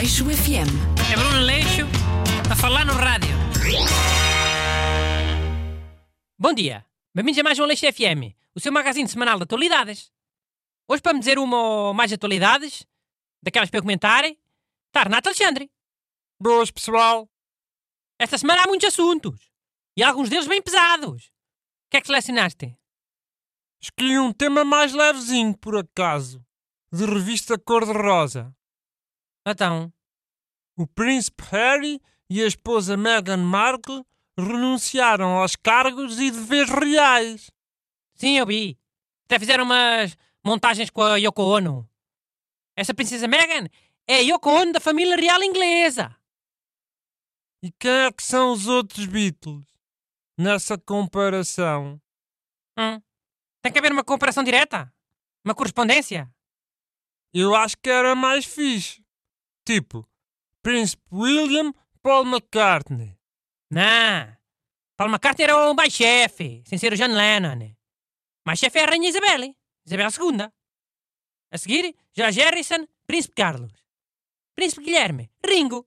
Aleixo FM. É Bruno Leixo a falar no rádio. Bom dia. Bem-vindos a mais um Leixo FM, o seu magazine semanal de atualidades. Hoje, para me dizer uma ou mais atualidades, daquelas para eu comentar, está Renato Alexandre. Boas, pessoal. Esta semana há muitos assuntos. E alguns deles bem pesados. O que é que selecionaste? Escolhi um tema mais levezinho, por acaso, de revista cor-de-rosa. Então, O príncipe Harry e a esposa Meghan Markle renunciaram aos cargos e deveres reais. sim, eu vi. Até fizeram umas montagens com a Yoko Ono. Essa princesa Meghan é a Yoko Ono da família real inglesa. E quem é que são os outros Beatles? Nessa comparação. Hum. Tem que haver uma comparação direta? Uma correspondência? Eu acho que era mais fixe. Tipo, Príncipe William, Paul McCartney. Não. Paul McCartney era o mais chefe, sem ser o John Lennon. Mais chefe é a Rainha Isabel, Isabel II. A seguir, George Harrison, Príncipe Carlos. Príncipe Guilherme, Ringo.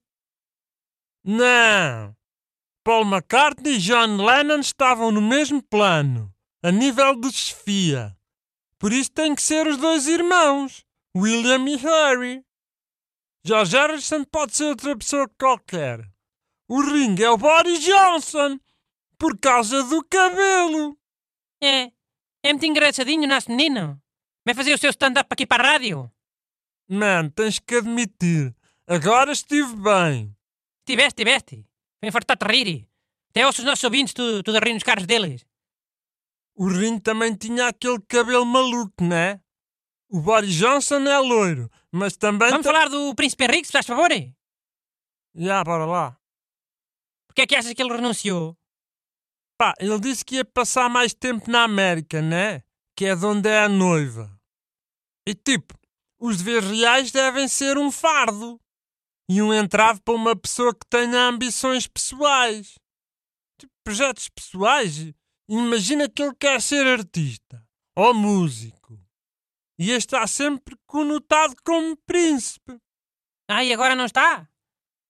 Não! Paul McCartney e John Lennon estavam no mesmo plano, a nível de chefia. Por isso tem que ser os dois irmãos, William e Harry. George Harrison pode ser outra pessoa qualquer. O Ringo é o Boris Johnson, por causa do cabelo. É, é muito engraçadinho nosso menino. Vai fazer o seu stand-up aqui para a rádio. Man, tens que admitir, agora estive bem. Tiveste, tiveste. Vem fartar-te a rir. Até ouço os nossos ouvintes tudo, tudo a rir nos carros deles. O Ringo também tinha aquele cabelo maluco, né? O Boris Johnson é loiro, mas também... Vamos falar do Príncipe Henrique, se faz favor? Já, bora lá. Porquê é que achas que ele renunciou? Pá, ele disse que ia passar mais tempo na América, né? Que é de onde é a noiva. E tipo, os deveres reais devem ser um fardo. E um entrave para uma pessoa que tenha ambições pessoais. Tipo, projetos pessoais. Imagina que ele quer ser artista. Ou músico. E este está sempre conotado como príncipe. Ah, e agora não está?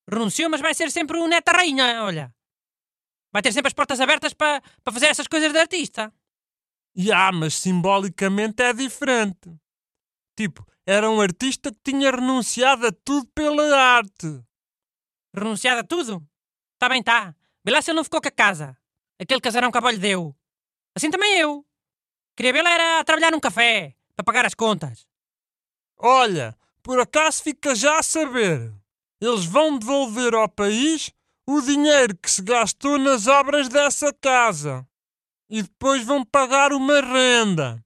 Renunciou, mas vai ser sempre o neto rainha, olha. Vai ter sempre as portas abertas para fazer essas coisas de artista. E ah, mas simbolicamente é diferente. Tipo, era um artista que tinha renunciado a tudo pela arte. Renunciado a tudo? Tá bem, tá. Ele não ficou com a casa. Aquele casarão que a avó lhe deu. Assim também eu. Queria vê-la era a trabalhar num café, para pagar as contas. Olha, por acaso fica já a saber. Eles vão devolver ao país o dinheiro que se gastou nas obras dessa casa. E depois vão pagar uma renda.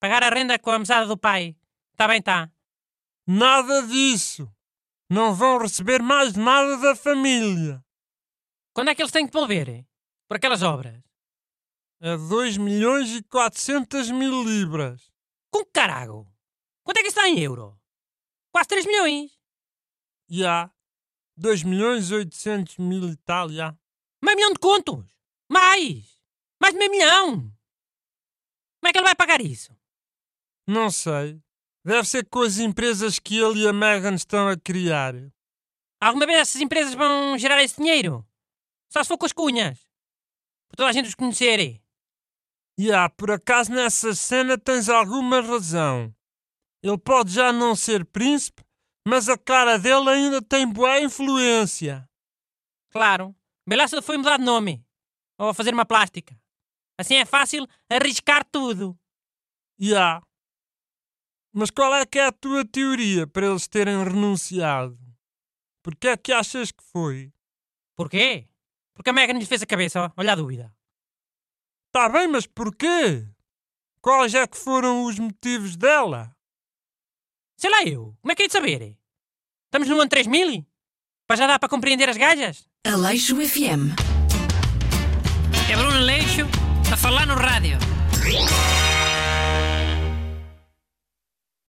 Pagar a renda com a mesada do pai. Tá bem, tá. Nada disso. Não vão receber mais nada da família. Quando é que eles têm que devolver? Por aquelas obras. É 2 milhões e 400 mil libras. Com que carago? Quanto é que está em euro? Quase 3 milhões. Já. 2 milhões e 800 mil e tal, já. Meio milhão de contos! Mais! Mais de meio milhão! Como é que ele vai pagar isso? Não sei. Deve ser com as empresas que ele e a Megan estão a criar. Alguma vez essas empresas vão gerar esse dinheiro? Só se for com as cunhas. Para toda a gente os conhecer. Já, por acaso nessa cena tens alguma razão. Ele pode já não ser príncipe, mas a cara dele ainda tem boa influência. Claro. Ele foi mudar de nome. Ou fazer uma plástica. Assim é fácil arriscar tudo. Já. Mas qual é que é a tua teoria para eles terem renunciado? Por que é que achas que foi? Porquê? Porque a Megan lhe fez a cabeça, olha a dúvida. Tá bem, mas porquê? Quais é que foram os motivos dela? Sei lá eu. Como é que é de saber? Estamos no ano 3000? Para já dar para compreender as gajas? Aleixo FM. É Bruno Leixo a falar no rádio.